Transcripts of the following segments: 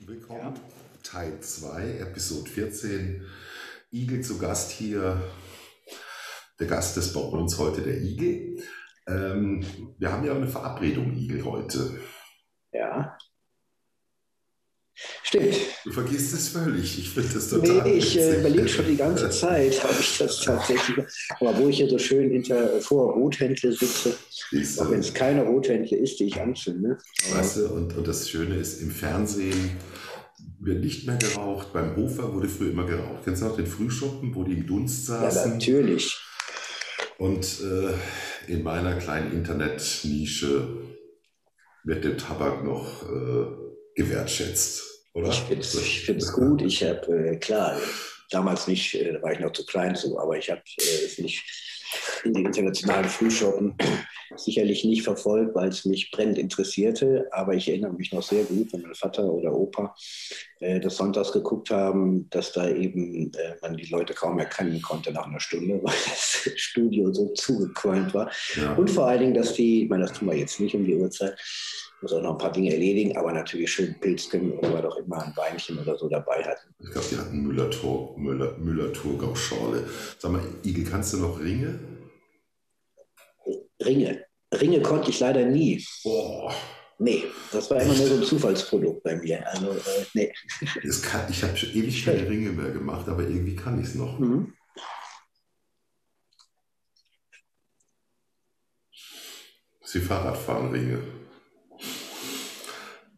Willkommen, ja. Teil 2, Episode 14. Igel zu Gast hier. Der Gast ist bei uns heute der Igel. Ähm, wir haben ja eine Verabredung, Igel, heute. Ja. Stimmt. Du vergisst es völlig. Ich finde das total. Nee, ich äh, überlege schon die ganze Zeit, ob ich das tatsächlich. Aber wo ich hier so schön hinter vor Rothändle sitze, ist, auch wenn es keine Rothändle ist, die ich anzünde. Weißt du, und, und das Schöne ist, im Fernsehen wird nicht mehr geraucht. Beim Hofer wurde früher immer geraucht. Kennst du noch den Frühschuppen, wo die im Dunst saßen? Ja, natürlich. Und äh, in meiner kleinen Internetnische wird der Tabak noch äh, gewertschätzt, oder? Ich finde es gut. Ich habe, äh, klar, damals nicht, äh, da war ich noch zu klein zu, aber ich habe äh, es nicht in die internationalen Frühschoppen sicherlich nicht verfolgt, weil es mich brennend interessierte. Aber ich erinnere mich noch sehr gut, wenn mein Vater oder Opa äh, das Sonntags geguckt haben, dass da eben äh, man die Leute kaum erkennen konnte nach einer Stunde, weil das Studio so zugequalmt war. Ja. Und vor allen Dingen, dass die, ich meine, das tun wir jetzt nicht um die Uhrzeit, muss auch noch ein paar Dinge erledigen, aber natürlich schön Pilzken oder was auch immer ein Weinchen oder so dabei hatten. Ich glaube, die hatten Müller-Thurgau-Schorle. Müller, Müller Sag mal, Igel, kannst du noch Ringe? Ringe. Ringe konnte ich leider nie. Boah. Nee, das war immer nur so ein Zufallsprodukt bei mir. Also, äh, nee. Kann, ich habe schon ewig keine Ringe mehr gemacht, aber irgendwie kann ich es noch. Mhm. Sie Fahrradfahren Ringe.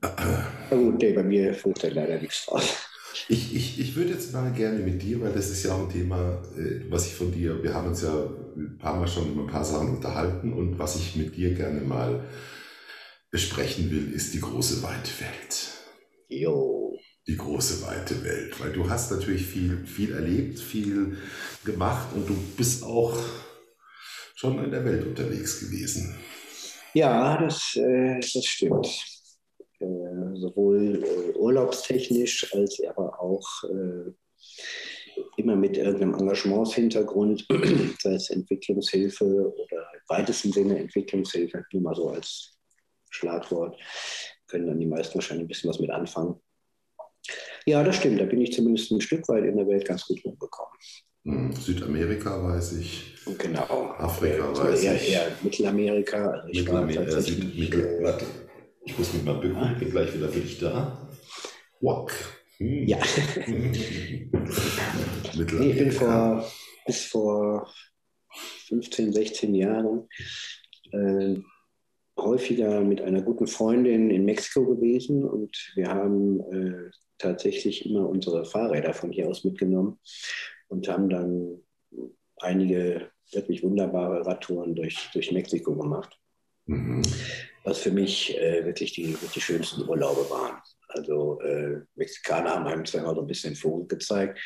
Na gut, nee, bei mir funktioniert leider nichts raus. Ich, ich, ich würde jetzt mal gerne mit dir, weil das ist ja auch ein Thema, äh, was ich von dir, wir haben uns ja ein paar Mal schon über ein paar Sachen unterhalten und was ich mit dir gerne mal besprechen will, ist die große weite Welt. Jo. Die große weite Welt, weil du hast natürlich viel, viel erlebt, viel gemacht und du bist auch schon in der Welt unterwegs gewesen. Ja, das, äh, das stimmt. Äh, sowohl äh, urlaubstechnisch als aber auch äh, immer mit irgendeinem Engagementshintergrund, sei es Entwicklungshilfe oder im weitesten Sinne Entwicklungshilfe, nur mal so als Schlagwort, können dann die meisten wahrscheinlich ein bisschen was mit anfangen. Ja, das stimmt, da bin ich zumindest ein Stück weit in der Welt ganz gut rumgekommen. Hm, Südamerika weiß ich. Genau. Afrika also weiß eher, ich. Eher Mittelamerika. Also Mittelamerika, Süd, Mittel, warte. Ich muss mich mal bücken, bin gleich wieder für dich da. Wack. Hm. Ja. nee, ich bin vor, bis vor 15, 16 Jahren äh, häufiger mit einer guten Freundin in Mexiko gewesen und wir haben äh, tatsächlich immer unsere Fahrräder von hier aus mitgenommen und haben dann einige wirklich wunderbare Radtouren durch, durch Mexiko gemacht. Mhm was für mich äh, wirklich die, die schönsten Urlaube waren. Also äh, Mexikaner haben einem zwar immer so ein bisschen Vogel gezeigt.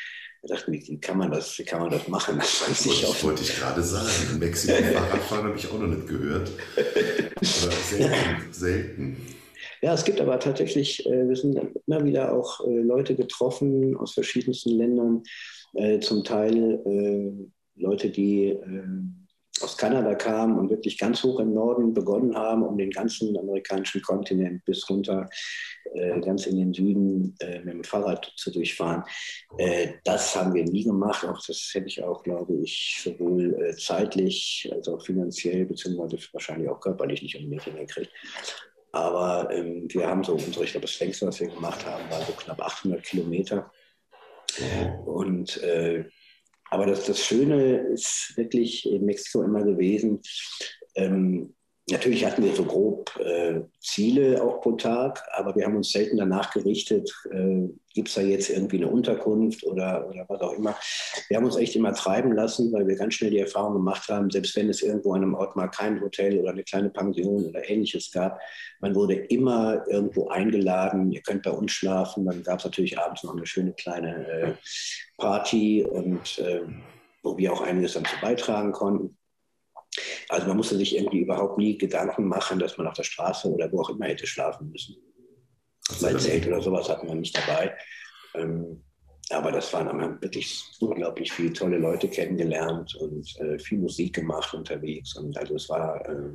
Ich dachte mir, wie kann man das, wie kann man das machen? Das weiß ich auch. Wollte ich gerade sagen. In Mexiko Fahrradfahren habe ich auch noch nicht gehört. Aber selten, selten. Ja, es gibt aber tatsächlich, äh, wir sind immer wieder auch äh, Leute getroffen aus verschiedensten Ländern, äh, zum Teil äh, Leute, die äh, aus Kanada kamen und wirklich ganz hoch im Norden begonnen haben, um den ganzen amerikanischen Kontinent bis runter äh, ganz in den Süden äh, mit dem Fahrrad zu durchfahren. Äh, das haben wir nie gemacht. Auch das hätte ich auch, glaube ich, sowohl äh, zeitlich als auch finanziell beziehungsweise wahrscheinlich auch körperlich nicht unbedingt hingekriegt. Aber ähm, wir haben so unsere, ich glaube, das längste, was wir gemacht haben, war so knapp 800 Kilometer. Und äh, aber das, das Schöne ist wirklich in Mexiko immer gewesen, ähm, Natürlich hatten wir so grob äh, Ziele auch pro Tag, aber wir haben uns selten danach gerichtet, äh, gibt es da jetzt irgendwie eine Unterkunft oder, oder was auch immer. Wir haben uns echt immer treiben lassen, weil wir ganz schnell die Erfahrung gemacht haben, selbst wenn es irgendwo an einem Ort mal kein Hotel oder eine kleine Pension oder ähnliches gab, man wurde immer irgendwo eingeladen, ihr könnt bei uns schlafen. Dann gab es natürlich abends noch eine schöne kleine äh, Party und äh, wo wir auch einiges dazu beitragen konnten. Also man musste sich irgendwie überhaupt nie Gedanken machen, dass man auf der Straße oder wo auch immer hätte schlafen müssen. Mein Zelt oder sowas hatten wir nicht dabei. Ähm, aber das waren haben wirklich unglaublich viele tolle Leute kennengelernt und äh, viel Musik gemacht unterwegs. Und also es war, äh,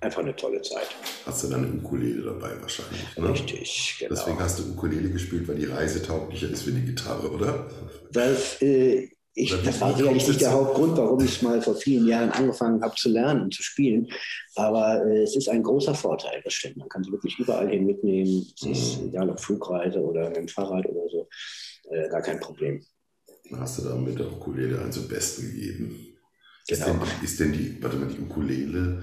einfach eine tolle Zeit. Hast du dann eine Ukulele dabei wahrscheinlich? Ne? Richtig, genau. Deswegen hast du Ukulele gespielt, weil die Reise tauglicher ist wie eine Gitarre, oder? Das, äh, ich, das war sicherlich nicht der Hauptgrund, warum ich mal vor vielen Jahren angefangen habe zu lernen und zu spielen. Aber äh, es ist ein großer Vorteil, das stimmt. Man kann sie wirklich überall hin mitnehmen. Es ist mhm. egal ob Flugreise oder mit dem Fahrrad oder so, äh, gar kein Problem. Hast du da mit der Ukulele einen zum Besten gegeben? Genau. Ist, denn, ist denn die, warte mal, die Ukulele,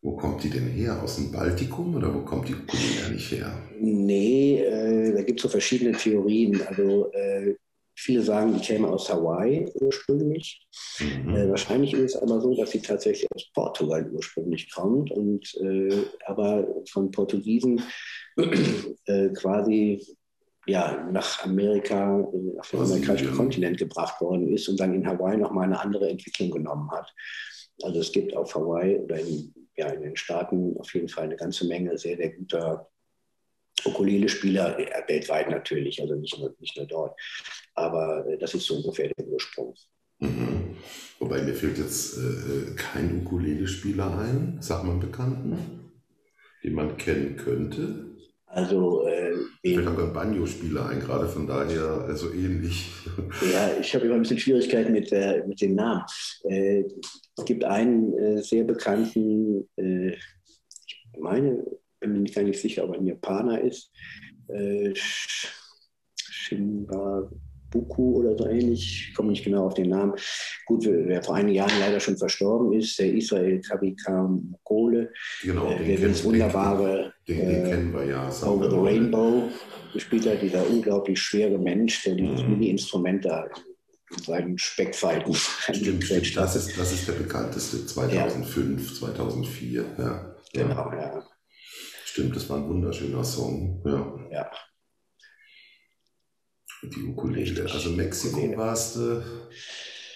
wo kommt die denn her? Aus dem Baltikum oder wo kommt die Ukulele nicht her? Nee, äh, da gibt es so verschiedene Theorien. Also äh, viele sagen, die käme aus Hawaii ursprünglich. Mhm. Äh, wahrscheinlich ist es aber so, dass sie tatsächlich aus Portugal ursprünglich kommt und äh, aber von Portugiesen äh, quasi ja, nach Amerika, auf den amerikanischen Kontinent gebracht worden ist und dann in Hawaii nochmal eine andere Entwicklung genommen hat. Also es gibt auf Hawaii oder in, ja, in den Staaten auf jeden Fall eine ganze Menge sehr, sehr guter Ukulele-Spieler, weltweit natürlich, also nicht nur, nicht nur dort. Aber äh, das ist so ungefähr der Ursprung. Mhm. Wobei mir fällt jetzt äh, kein Ukulele-Spieler ein, sagt man Bekannten, den man kennen könnte. Also, äh, ich habe einen Banjo-Spieler ein, gerade von daher so ähnlich. Ja, ich habe immer ein bisschen Schwierigkeiten mit, äh, mit den Namen. Äh, es gibt einen äh, sehr bekannten, äh, ich meine, bin mir gar nicht sicher, ob er ein Japaner ist, äh, Shinba Buku oder so ähnlich, ich komme nicht genau auf den Namen. Gut, wer vor einigen Jahren leider schon verstorben ist, der Israel Kabikam Kohle, genau, äh, der das wunderbare den, den, den kennen wir ja, Over the Rainbow gespielt hat, dieser unglaublich schwere Mensch, der dieses mhm. Mini-Instrument da in seinen Speckfalten Stimmt, stimmt. Das, ist, das ist der bekannteste, 2005, ja. 2004. Ja. Genau, ja. Stimmt, das war ein wunderschöner Song. Ja. ja. Die Ukulele. Also Mexiko warst du,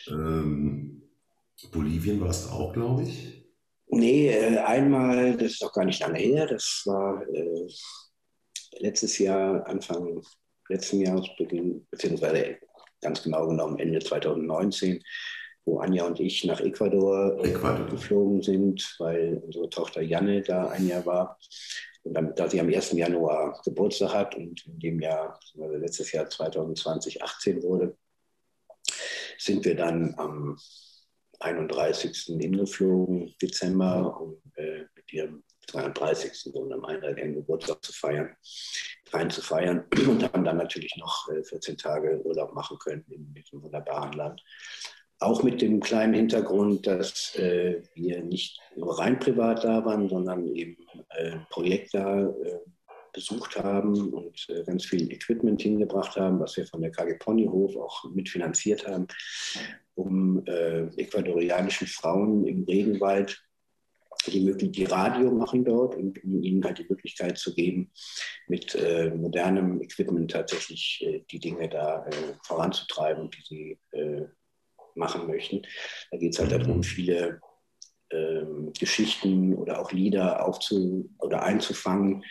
ähm, Bolivien warst du auch, glaube ich. Nee, äh, einmal, das ist auch gar nicht lange her, das war äh, letztes Jahr, Anfang letzten Jahresbeginn, beziehungsweise ganz genau genommen Ende 2019, wo Anja und ich nach Ecuador, äh, Ecuador. geflogen sind, weil unsere Tochter Janne da ein Jahr war. Und dann, da sie am 1. Januar Geburtstag hat und in dem Jahr, also letztes Jahr 2020, 18 wurde, sind wir dann am 31. hingeflogen, Dezember, um äh, mit ihrem 32. und am einjährigen Geburtstag zu feiern, rein zu feiern und haben dann natürlich noch äh, 14 Tage Urlaub machen können in diesem wunderbaren Land. Auch mit dem kleinen Hintergrund, dass äh, wir nicht nur rein privat da waren, sondern eben äh, Projekt da äh, besucht haben und äh, ganz viel Equipment hingebracht haben, was wir von der KG Ponyhof auch mitfinanziert haben, um äh, ecuadorianischen Frauen im Regenwald die Möglichkeit, die Radio machen dort und um ihnen halt die Möglichkeit zu geben, mit äh, modernem Equipment tatsächlich äh, die Dinge da äh, voranzutreiben, die sie äh, machen möchten. Da geht es halt darum, viele ähm, Geschichten oder auch Lieder aufzu oder einzufangen,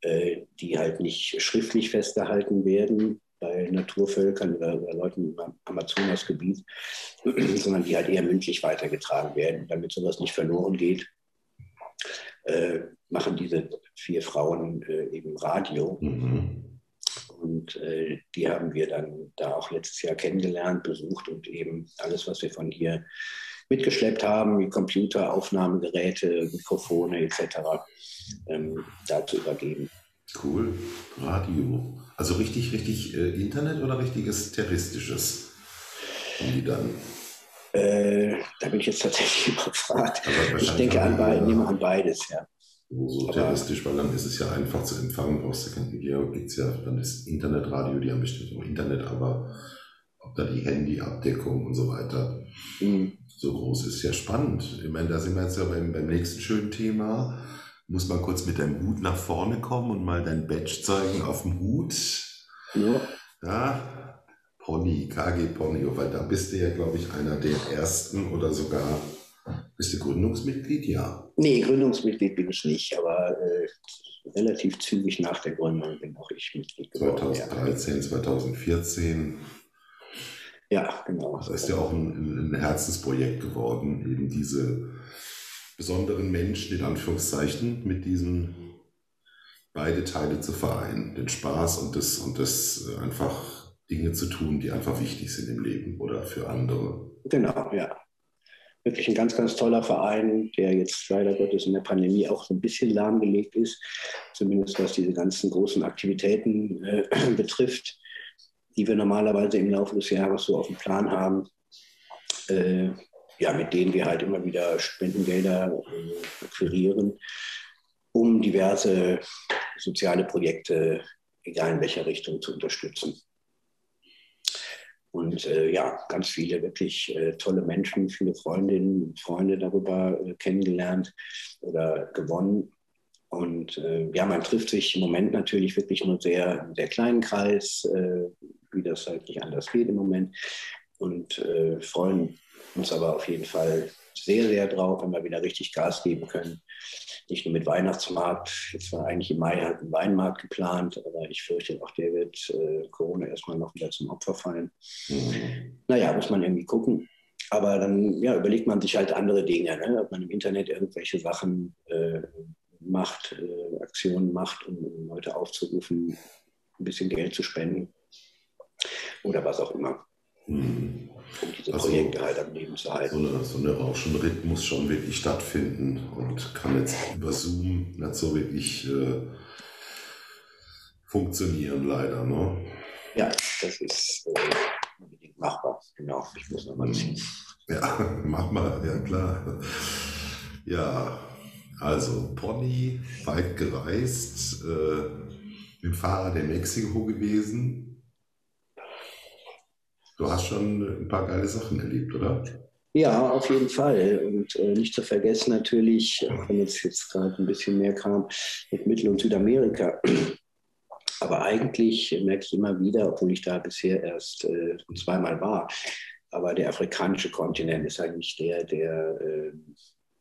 äh, die halt nicht schriftlich festgehalten werden bei Naturvölkern oder, oder Leuten im Amazonasgebiet, sondern die halt eher mündlich weitergetragen werden, damit sowas nicht verloren geht. Äh, machen diese vier Frauen äh, eben Radio. Mhm. Und äh, die haben wir dann da auch letztes Jahr kennengelernt, besucht und eben alles, was wir von hier mitgeschleppt haben, wie Computer, Aufnahmegeräte, Mikrofone etc., ähm, da zu übergeben. Cool. Radio. Also richtig, richtig äh, Internet oder richtiges terroristisches? die dann? Äh, da bin ich jetzt tatsächlich überfragt. Ich denke an, be nehme an beides, ja so terroristisch, weil dann ist es ja einfach zu empfangen. Brauchst du kein Video, gibt es ja dann das Internetradio, die haben bestimmt auch Internet, aber ob da die Handyabdeckung und so weiter mhm. So groß ist, ja spannend. Ich meine, da sind wir jetzt ja beim, beim nächsten schönen Thema. Muss man kurz mit deinem Hut nach vorne kommen und mal dein Badge zeigen auf dem Hut. Ja. Ja, Pony, KG Pony, weil da bist du ja, glaube ich, einer der ersten oder sogar bist du Gründungsmitglied? Ja. Nee, Gründungsmitglied bin ich nicht, aber äh, relativ zügig nach der Gründung bin auch ich Mitglied geworden. 2013, ja. 2014. Ja, genau. Das ist ja auch ein, ein Herzensprojekt geworden, eben diese besonderen Menschen, in Anführungszeichen, mit diesem beide Teile zu vereinen. Den Spaß und das, und das äh, einfach Dinge zu tun, die einfach wichtig sind im Leben oder für andere. Genau, ja. Wirklich ein ganz, ganz toller Verein, der jetzt leider Gottes in der Pandemie auch so ein bisschen lahmgelegt ist, zumindest was diese ganzen großen Aktivitäten äh, betrifft, die wir normalerweise im Laufe des Jahres so auf dem Plan haben. Äh, ja, mit denen wir halt immer wieder Spendengelder äh, akquirieren, um diverse soziale Projekte, egal in welcher Richtung, zu unterstützen. Und äh, ja, ganz viele wirklich äh, tolle Menschen, viele Freundinnen und Freunde darüber äh, kennengelernt oder gewonnen. Und äh, ja, man trifft sich im Moment natürlich wirklich nur sehr, sehr kleinen Kreis, äh, wie das halt nicht anders geht im Moment. Und äh, freuen uns aber auf jeden Fall sehr, sehr drauf, wenn wir wieder richtig Gas geben können. Nicht nur mit Weihnachtsmarkt. Jetzt war eigentlich im Mai halt ein Weinmarkt geplant, aber ich fürchte, auch der wird äh, Corona erstmal noch wieder zum Opfer fallen. Mhm. Naja, muss man irgendwie gucken. Aber dann ja, überlegt man sich halt andere Dinge, ne? ob man im Internet irgendwelche Sachen äh, macht, äh, Aktionen macht, um, um Leute aufzurufen, ein bisschen Geld zu spenden oder was auch immer. Mhm um diese also, Projekte halt am Leben zu halten. So, eine, so eine Rauschenritt muss schon wirklich stattfinden und kann jetzt über Zoom nicht so wirklich äh, funktionieren, leider. Ne? Ja, das ist äh, unbedingt machbar. Genau, ich muss nochmal ziehen. Ja, mach mal, ja klar. Ja, also Pony, weit gereist, äh, mit Fahrrad in Mexiko gewesen, Du hast schon ein paar geile Sachen erlebt, oder? Ja, auf jeden Fall. Und äh, nicht zu vergessen natürlich, auch wenn jetzt, jetzt gerade ein bisschen mehr kam, mit Mittel- und Südamerika. Aber eigentlich merke ich immer wieder, obwohl ich da bisher erst äh, zweimal war, aber der afrikanische Kontinent ist eigentlich der, der äh,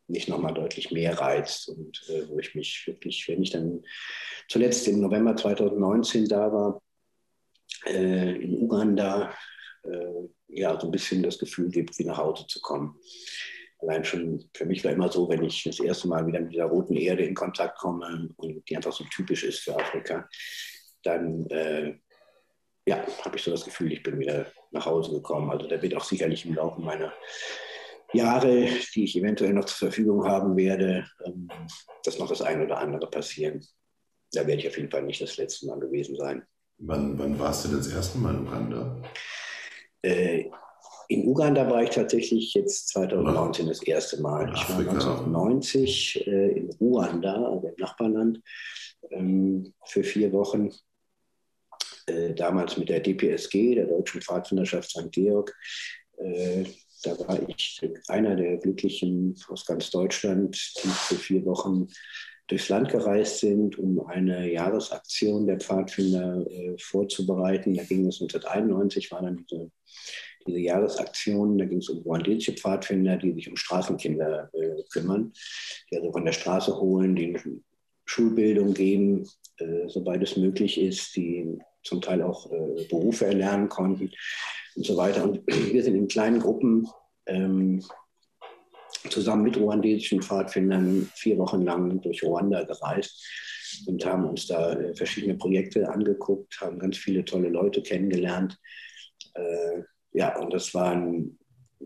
mich nochmal deutlich mehr reizt und äh, wo ich mich wirklich, wenn ich dann zuletzt im November 2019 da war, äh, in Uganda, ja, so ein bisschen das Gefühl gibt, wie nach Hause zu kommen. Allein schon für mich war immer so, wenn ich das erste Mal wieder mit dieser roten Erde in Kontakt komme und die einfach so typisch ist für Afrika, dann äh, ja, habe ich so das Gefühl, ich bin wieder nach Hause gekommen. Also da wird auch sicherlich im Laufe meiner Jahre, die ich eventuell noch zur Verfügung haben werde, ähm, dass noch das eine oder andere passieren. Da werde ich auf jeden Fall nicht das letzte Mal gewesen sein. Wann, wann warst du das erste Mal in Uganda? Äh, in Uganda war ich tatsächlich jetzt 2019 das erste Mal. Ich war 1990 äh, in Ruanda, also im Nachbarland, ähm, für vier Wochen. Äh, damals mit der DPSG, der Deutschen Pfadfinderschaft St. Georg. Äh, da war ich einer der Glücklichen aus ganz Deutschland, die für vier Wochen durchs Land gereist sind, um eine Jahresaktion der Pfadfinder äh, vorzubereiten. Da ging es 1991, war dann diese, diese Jahresaktion, da ging es um ruandesische Pfadfinder, die sich um Straßenkinder äh, kümmern, die also von der Straße holen, die Schulbildung geben, äh, sobald es möglich ist, die zum Teil auch äh, Berufe erlernen konnten und so weiter. Und wir sind in kleinen Gruppen ähm, zusammen mit ruandesischen Pfadfindern vier Wochen lang durch Ruanda gereist und haben uns da äh, verschiedene Projekte angeguckt, haben ganz viele tolle Leute kennengelernt. Äh, ja, und das war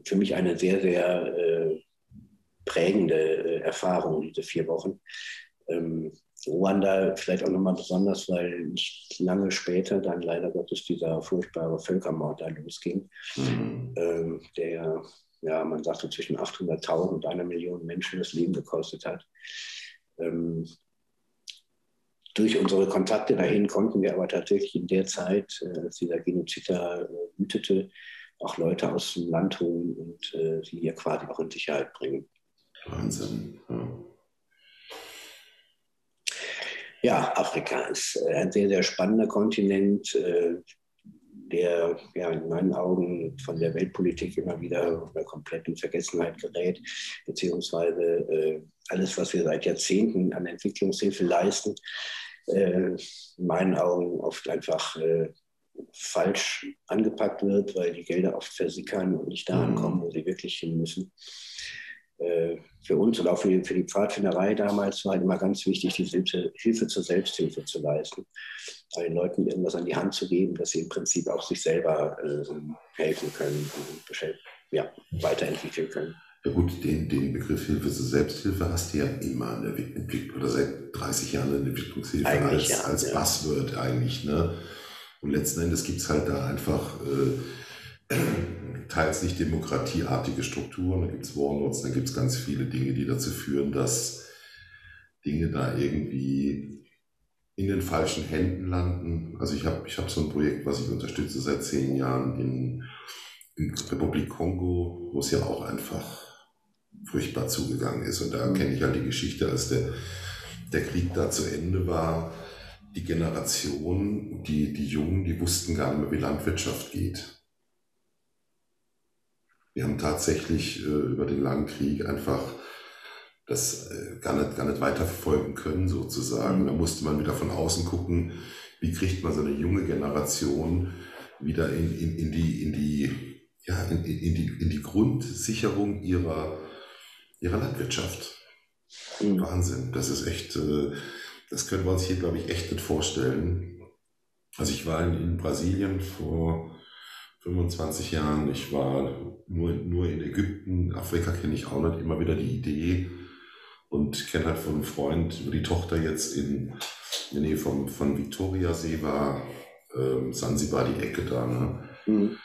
für mich eine sehr, sehr äh, prägende äh, Erfahrung, diese vier Wochen. Ähm, Ruanda vielleicht auch nochmal besonders, weil nicht lange später dann leider Gottes dieser furchtbare Völkermord da losging, mhm. ähm, der ja, man sagt so zwischen 800.000 und einer Million Menschen das Leben gekostet hat. Ähm, durch unsere Kontakte dahin konnten wir aber tatsächlich in der Zeit, äh, als dieser Genozid da äh, wütete, auch Leute aus dem Land holen und äh, sie hier quasi auch in Sicherheit bringen. Wahnsinn. Ja. Ja, Afrika ist äh, ein sehr, sehr spannender Kontinent. Der ja in meinen Augen von der Weltpolitik immer wieder komplett in Vergessenheit gerät, beziehungsweise äh, alles, was wir seit Jahrzehnten an Entwicklungshilfe leisten, äh, in meinen Augen oft einfach äh, falsch angepackt wird, weil die Gelder oft versickern und nicht da mhm. ankommen, wo sie wirklich hin müssen. Äh, für uns und auch für, für die Pfadfinderei damals war halt immer ganz wichtig, die Hilfe, Hilfe zur Selbsthilfe zu leisten. Den Leuten irgendwas an die Hand zu geben, dass sie im Prinzip auch sich selber äh, helfen können und ja, weiterentwickeln können. Ja gut, den, den Begriff Hilfe zur Selbsthilfe hast du ja immer entwickelt oder seit 30 Jahren in Entwicklungshilfe eigentlich, als, ja, als ja. Buzzword eigentlich. Ne? Und letzten Endes gibt es halt da einfach äh, teils nicht demokratieartige Strukturen, da gibt es Warlords, da gibt es ganz viele Dinge, die dazu führen, dass Dinge da irgendwie in den falschen Händen landen. Also ich habe ich hab so ein Projekt, was ich unterstütze seit zehn Jahren in, in Republik Kongo, wo es ja auch einfach furchtbar zugegangen ist. Und da kenne ich halt die Geschichte, als der, der Krieg da zu Ende war. Die Generation, die, die Jungen, die wussten gar nicht mehr, wie Landwirtschaft geht. Wir haben tatsächlich äh, über den langen Krieg einfach das äh, gar, nicht, gar nicht weiterverfolgen können, sozusagen. Da musste man wieder von außen gucken, wie kriegt man so eine junge Generation wieder in, in, in die, in die, ja, in, in, die, in die Grundsicherung ihrer, ihrer Landwirtschaft. Mhm. Wahnsinn. Das ist echt, äh, das können wir uns hier, glaube ich, echt nicht vorstellen. Also ich war in, in Brasilien vor 25 Jahren. Ich war nur, nur in Ägypten. Afrika kenne ich auch nicht. Immer wieder die Idee und kenne halt von einem Freund, wo die Tochter jetzt in, der Nähe vom, von Victoriasee war, ähm, Sansibar, die Ecke da. Ne? Mhm.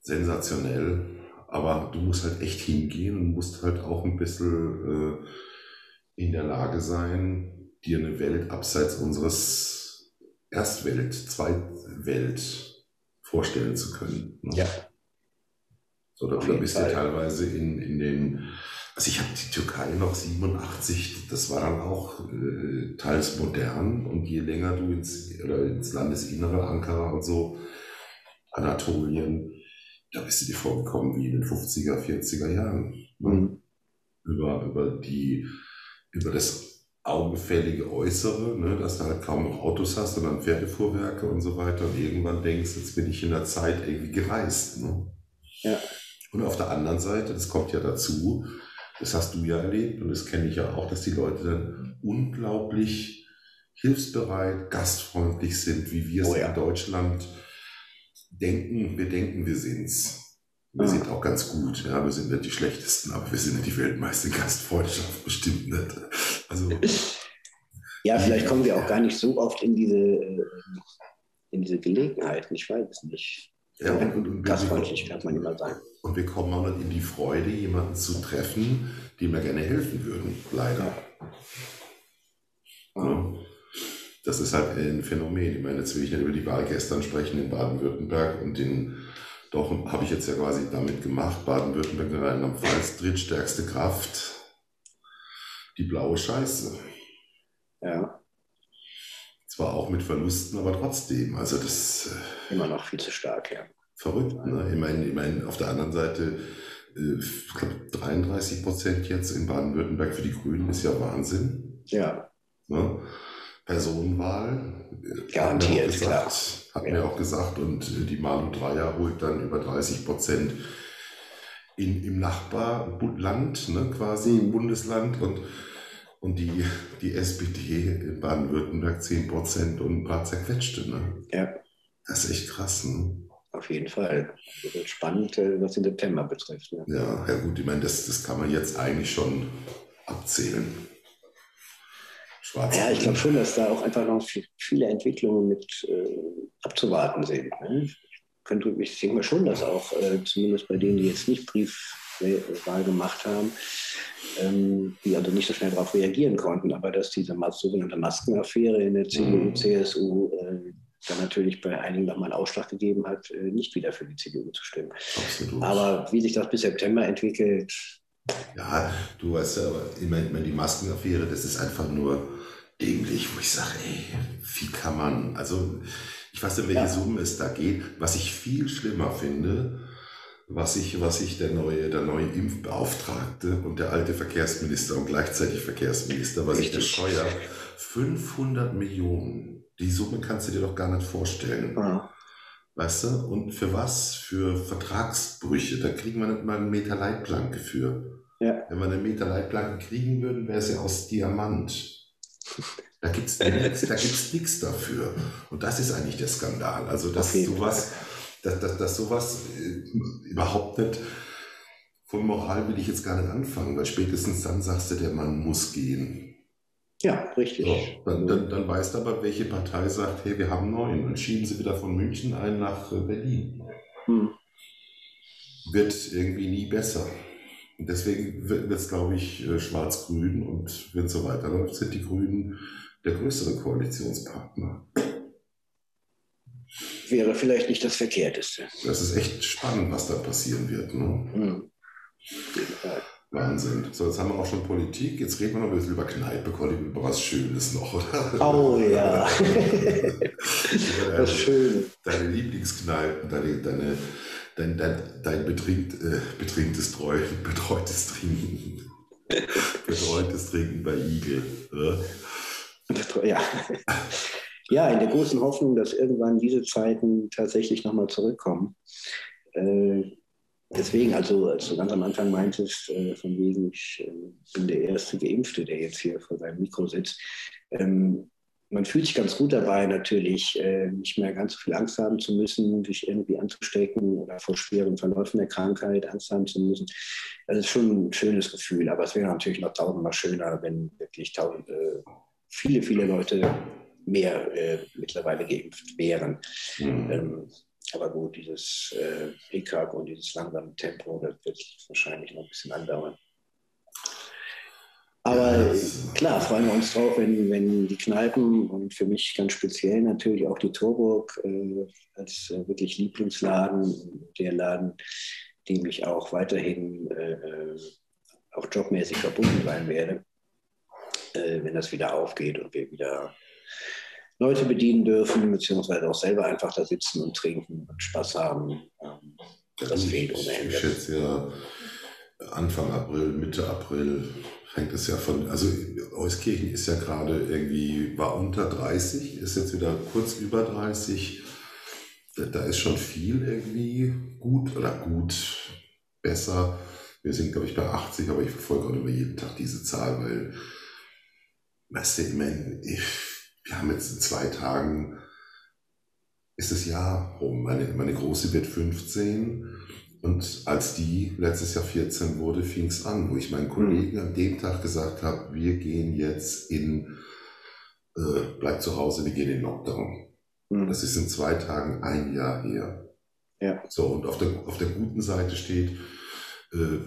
Sensationell. Aber du musst halt echt hingehen und musst halt auch ein bisschen äh, in der Lage sein, dir eine Welt abseits unseres Erstwelt, Zweitwelt vorstellen zu können. Ne? Ja. So, da bist du teilweise in, in den, also ich habe die Türkei noch 87, das war dann auch äh, teils modern und je länger du ins, oder ins Landesinnere, Ankara und so, Anatolien, da bist du dir vorgekommen wie in den 50er, 40er Jahren. Ne? Mhm. Über, über die, über das augenfällige Äußere, ne, dass du halt kaum noch Autos hast, sondern Pferdefuhrwerke und so weiter und irgendwann denkst, jetzt bin ich in der Zeit irgendwie gereist. Ne? Ja. Und auf der anderen Seite, das kommt ja dazu, das hast du ja erlebt und das kenne ich ja auch, dass die Leute dann unglaublich hilfsbereit, gastfreundlich sind, wie wir es oh ja. in Deutschland denken, wir denken, wir sind's. Wir sind auch ganz gut, ja, wir sind nicht die schlechtesten, aber wir sind nicht die Weltmeister in Gastfreundschaft, bestimmt nicht. Also, ja, vielleicht kommen wir auch gar nicht so oft in diese, äh, in diese Gelegenheiten, ich weiß es nicht. Ja, und, und, und Gastfreundlich kann man immer sagen. Und wir kommen auch nicht in die Freude, jemanden zu treffen, dem wir gerne helfen würden, leider. Ja. Ja. Das ist halt ein Phänomen. Ich meine, jetzt will ich nicht über die Wahl gestern sprechen in Baden-Württemberg und den, doch habe ich jetzt ja quasi damit gemacht, Baden-Württemberg in Rheinland-Pfalz, drittstärkste Kraft, die blaue Scheiße. Ja. Zwar auch mit Verlusten, aber trotzdem. Also das. Äh, Immer noch viel zu stark, ja. Verrückt, ne? Ich meine, ich meine auf der anderen Seite, äh, ich glaube 33 Prozent jetzt in Baden-Württemberg für die Grünen ist ja Wahnsinn. Ja. Ne? Personenwahl. Garantiert, gesagt, klar. Hat ja. mir auch gesagt, und äh, die Malu Dreier holt dann über 30 Prozent in, im Nachbarland, ne, quasi im Bundesland und, und die, die SPD in Baden-Württemberg 10 Prozent und ein paar zerquetschte. Ne? Ja. Das ist echt krass. Ne? Auf jeden Fall. Das wird spannend, äh, was den September betrifft. Ne? Ja, ja gut, ich meine, das, das kann man jetzt eigentlich schon abzählen. Schwarz. Ja, ich glaube schon, dass da auch einfach noch viele Entwicklungen mit äh, abzuwarten sind. Ne? Ich, könnte, ich denke mal schon, dass auch äh, zumindest bei denen, die jetzt nicht Briefwahl gemacht haben, ähm, die also nicht so schnell darauf reagieren konnten, aber dass diese sogenannte Maskenaffäre in der CDU, mhm. CSU äh, dann natürlich bei einigen nochmal einen Ausschlag gegeben hat, äh, nicht wieder für die CDU zu stimmen. Absolut. Aber wie sich das bis September entwickelt, ja, du weißt ja, ich meine, die Maskenaffäre, das ist einfach nur dämlich, wo ich sage, ey, wie kann man, also ich weiß nicht, welche ja. Summe es da geht. Was ich viel schlimmer finde, was ich, was ich der neue, der neue Impfbeauftragte und der alte Verkehrsminister und gleichzeitig Verkehrsminister, was ich bescheuere, 500 Millionen. Die Summe kannst du dir doch gar nicht vorstellen. Ja. Weißt du? Und für was? Für Vertragsbrüche. Da kriegen wir nicht mal einen Meter Leitplanke für. Ja. Wenn wir eine Meter Leitplanke kriegen würden, wäre es ja aus Diamant. Da gibt es nichts dafür. Und das ist eigentlich der Skandal. Also, dass sowas, dass, dass, dass sowas äh, überhaupt nicht von Moral will ich jetzt gar nicht anfangen, weil spätestens dann sagst du, der Mann muss gehen. Ja, richtig. So, dann, dann, dann weißt du aber, welche Partei sagt, hey, wir haben neun und schieben sie wieder von München ein nach äh, Berlin. Hm. Wird irgendwie nie besser. Und deswegen wird es, glaube ich, äh, schwarz-grün und wenn es so weiterläuft, sind die Grünen der größere Koalitionspartner. Wäre vielleicht nicht das Verkehrteste. Das ist echt spannend, was da passieren wird. Ne? Mhm. Wahnsinn. So, jetzt haben wir auch schon Politik. Jetzt reden wir noch ein bisschen über Kneipe, Colli, über was Schönes noch, oder? Oh ja. das Schöne. Deine Lieblingskneipen, deine, deine, dein, dein, dein betrinkt, äh, betrinktes Treu, betreutes Trinken. betreutes Trinken bei Igel. Oder? Ja. ja, in der großen Hoffnung, dass irgendwann diese Zeiten tatsächlich nochmal zurückkommen. Äh, deswegen, also als du ganz am Anfang meintest, äh, von wegen, ich äh, bin der erste Geimpfte, der jetzt hier vor seinem Mikro sitzt. Ähm, man fühlt sich ganz gut dabei, natürlich äh, nicht mehr ganz so viel Angst haben zu müssen, sich irgendwie anzustecken oder vor schweren Verläufen der Krankheit Angst haben zu müssen. Das ist schon ein schönes Gefühl, aber es wäre natürlich noch tausendmal schöner, wenn wirklich tausende viele, viele Leute mehr äh, mittlerweile geimpft wären. Mhm. Ähm, aber gut, dieses äh, Hickhack und dieses langsame Tempo, das wird wahrscheinlich noch ein bisschen andauern. Aber klar, freuen wir uns drauf, wenn, wenn die Kneipen und für mich ganz speziell natürlich auch die Torburg äh, als äh, wirklich Lieblingsladen, der Laden, dem ich auch weiterhin äh, äh auch jobmäßig verbunden sein werde, äh, wenn das wieder aufgeht und wir wieder Leute bedienen dürfen, beziehungsweise auch selber einfach da sitzen und trinken und Spaß haben. Ähm, das fehlt ohne Ende. Ich schätze ja Anfang April, Mitte April fängt es ja von, also Euskirchen ist ja gerade irgendwie, war unter 30, ist jetzt wieder kurz über 30. Da ist schon viel irgendwie gut oder gut, besser. Wir sind, glaube ich, bei 80, aber ich verfolge auch immer jeden Tag diese Zahl, weil weißt du, ich meine, wir haben jetzt in zwei Tagen, ist das Jahr rum. Meine, meine Große wird 15 und als die letztes Jahr 14 wurde, fing es an, wo ich meinen Kollegen an dem Tag gesagt habe, wir gehen jetzt in, äh, bleib zu Hause, wir gehen in Lockdown. Mhm. Das ist in zwei Tagen ein Jahr her. Ja. So, und auf der, auf der guten Seite steht,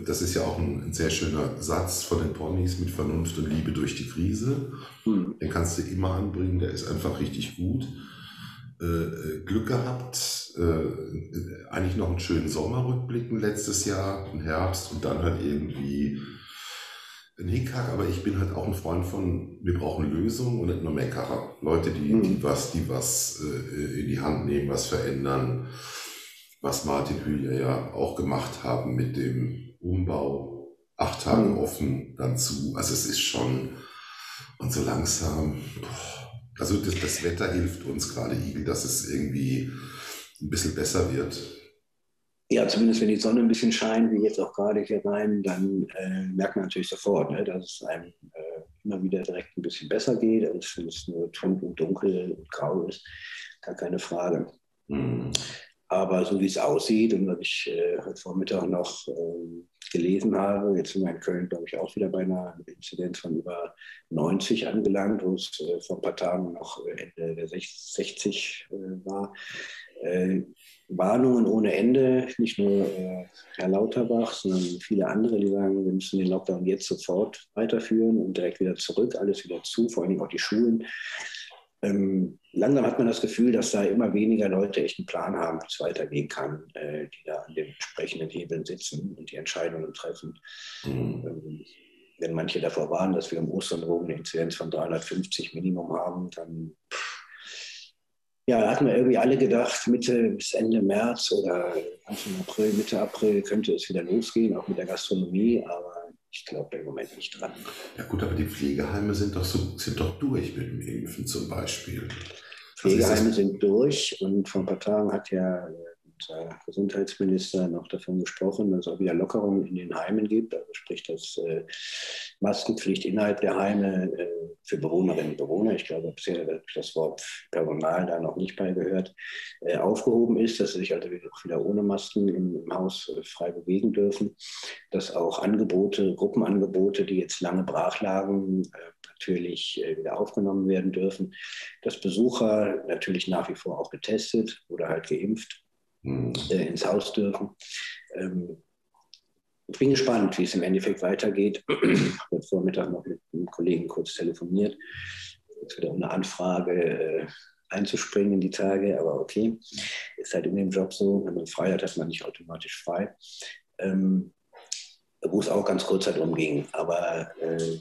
das ist ja auch ein, sehr schöner Satz von den Ponys mit Vernunft und Liebe durch die Krise. Mhm. Den kannst du immer anbringen, der ist einfach richtig gut. Äh, äh Glück gehabt, äh, eigentlich noch einen schönen Sommer rückblicken letztes Jahr, im Herbst und dann halt irgendwie ein Hickhack, aber ich bin halt auch ein Freund von, wir brauchen Lösungen und nicht nur Meckerer. Leute, die, mhm. die was, die was äh, in die Hand nehmen, was verändern was Martin Hühler ja auch gemacht haben mit dem Umbau, acht Tage offen dann zu. Also es ist schon, und so langsam, also das, das Wetter hilft uns gerade, Igel, dass es irgendwie ein bisschen besser wird. Ja, zumindest wenn die Sonne ein bisschen scheint, wie jetzt auch gerade hier rein, dann äh, merkt man natürlich sofort, ne, dass es einem äh, immer wieder direkt ein bisschen besser geht, als wenn es nur trüb und dunkel und grau ist. Gar keine Frage. Mhm. Aber so wie es aussieht und was ich äh, heute Vormittag noch äh, gelesen habe, jetzt sind wir in Köln, glaube ich, auch wieder bei einer Inzidenz von über 90 angelangt, wo es äh, vor ein paar Tagen noch äh, Ende der 60 äh, war. Äh, Warnungen ohne Ende, nicht nur Herr Lauterbach, sondern viele andere, die sagen, wir müssen den Lockdown jetzt sofort weiterführen und direkt wieder zurück, alles wieder zu, vor allem auch die Schulen. Ähm, langsam hat man das Gefühl, dass da immer weniger Leute echt einen Plan haben, wie es weitergehen kann, äh, die da an den entsprechenden Hebeln sitzen und die Entscheidungen treffen. Mhm. Ähm, wenn manche davor waren, dass wir im Ostern eine Inzidenz von 350 Minimum haben, dann ja, hatten wir irgendwie alle gedacht, Mitte bis Ende März oder Anfang April, Mitte April könnte es wieder losgehen, auch mit der Gastronomie, aber ich glaube im Moment nicht dran. Ja gut, aber die Pflegeheime sind doch, so, sind doch durch mit dem Impfen zum Beispiel. Pflegeheime sind durch und vor ein paar Tagen hat ja äh, Gesundheitsminister noch davon gesprochen, dass es auch wieder Lockerungen in den Heimen gibt. Also sprich, dass äh, Maskenpflicht innerhalb der Heime äh, für Bewohnerinnen und Bewohner, ich glaube bisher das Wort Personal da noch nicht bei gehört, äh, aufgehoben ist, dass sie sich also wieder ohne Masken im, im Haus äh, frei bewegen dürfen. Dass auch Angebote, Gruppenangebote, die jetzt lange brach lagen, natürlich wieder aufgenommen werden dürfen. Dass Besucher natürlich nach wie vor auch getestet oder halt geimpft. Äh, ins Haus dürfen. Ähm, ich bin gespannt, wie es im Endeffekt weitergeht. Ich habe Vormittag noch mit einem Kollegen kurz telefoniert. Jetzt wieder eine Anfrage äh, einzuspringen in die Tage, aber okay. Ist halt in dem Job so, wenn man frei hat, hat man nicht automatisch frei. Ähm, wo es auch ganz kurz darum ging. Aber äh,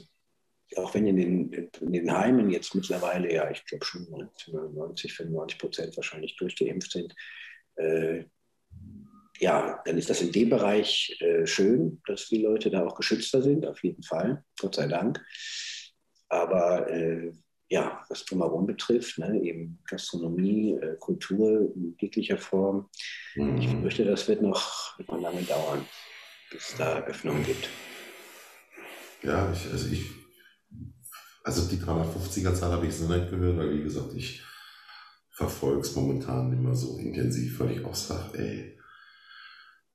auch wenn in den, in den Heimen jetzt mittlerweile, ja, ich glaube schon 90, 95 Prozent wahrscheinlich durchgeimpft sind, äh, ja, dann ist das in dem Bereich äh, schön, dass die Leute da auch geschützter sind, auf jeden Fall, Gott sei Dank. Aber äh, ja, was drumherum betrifft, ne, eben Gastronomie, äh, Kultur in jeglicher Form, mhm. ich fürchte, das wird noch, wird noch lange dauern, bis es da Öffnungen gibt. Ja, ich, also ich also die 350er-Zahl habe ich so nicht gehört, weil wie gesagt, ich verfolge es momentan immer so intensiv, weil ich auch sage, ey,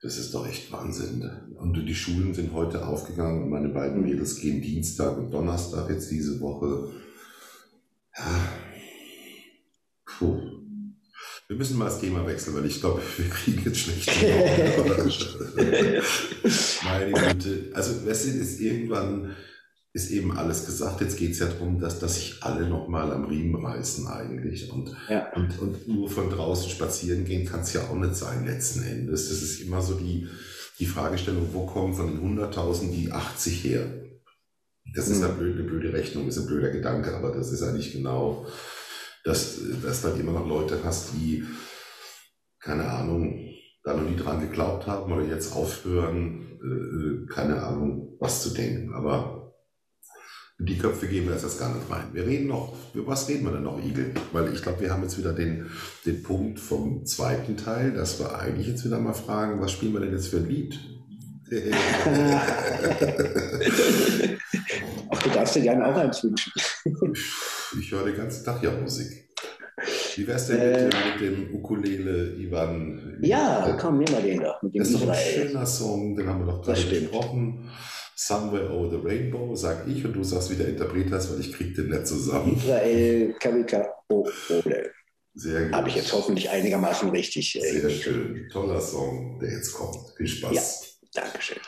das ist doch echt Wahnsinn. Und die Schulen sind heute aufgegangen und meine beiden Mädels gehen Dienstag und Donnerstag jetzt diese Woche. Ja. Puh. Wir müssen mal das Thema wechseln, weil ich glaube, wir kriegen jetzt schlecht. Meine Güte. Also, weißt du, ist irgendwann ist eben alles gesagt. Jetzt geht es ja darum, dass, dass sich alle nochmal am Riemen reißen eigentlich. Und, ja. und, und nur von draußen spazieren gehen kann es ja auch nicht sein letzten Endes. Das ist immer so die, die Fragestellung, wo kommen von den 100.000 die 80 her? Das mhm. ist eine blöde, eine blöde Rechnung, ist ein blöder Gedanke, aber das ist eigentlich genau, dass, dass du halt immer noch Leute hast, die, keine Ahnung, da noch nie dran geglaubt haben oder jetzt aufhören, äh, äh keine Ahnung, was zu denken. Aber die Köpfe geben wir jetzt gar nicht rein. Wir reden noch, über was reden wir denn noch, Igel? Weil ich glaube, wir haben jetzt wieder den, den Punkt vom zweiten Teil, dass wir eigentlich jetzt wieder mal fragen, was spielen wir denn jetzt für ein Lied? Ach, du darfst dir gerne auch eins wünschen. ich höre den ganzen Tag ja Musik. Wie wär's denn äh, mit, dem, Ukulele Ivan? Ja, komm, nehmen wir den doch. Mit dem das ist doch ein schöner Song, den haben wir doch gerade gesprochen. Somewhere Over the Rainbow, sag ich, und du sagst, wie der Interpret heißt, weil ich krieg den nicht zusammen. Israel Kamika Ole. Sehr gut. Habe ich jetzt hoffentlich einigermaßen richtig. Äh, Sehr schön. Toller Song, der jetzt kommt. Viel Spaß. Ja, Dankeschön.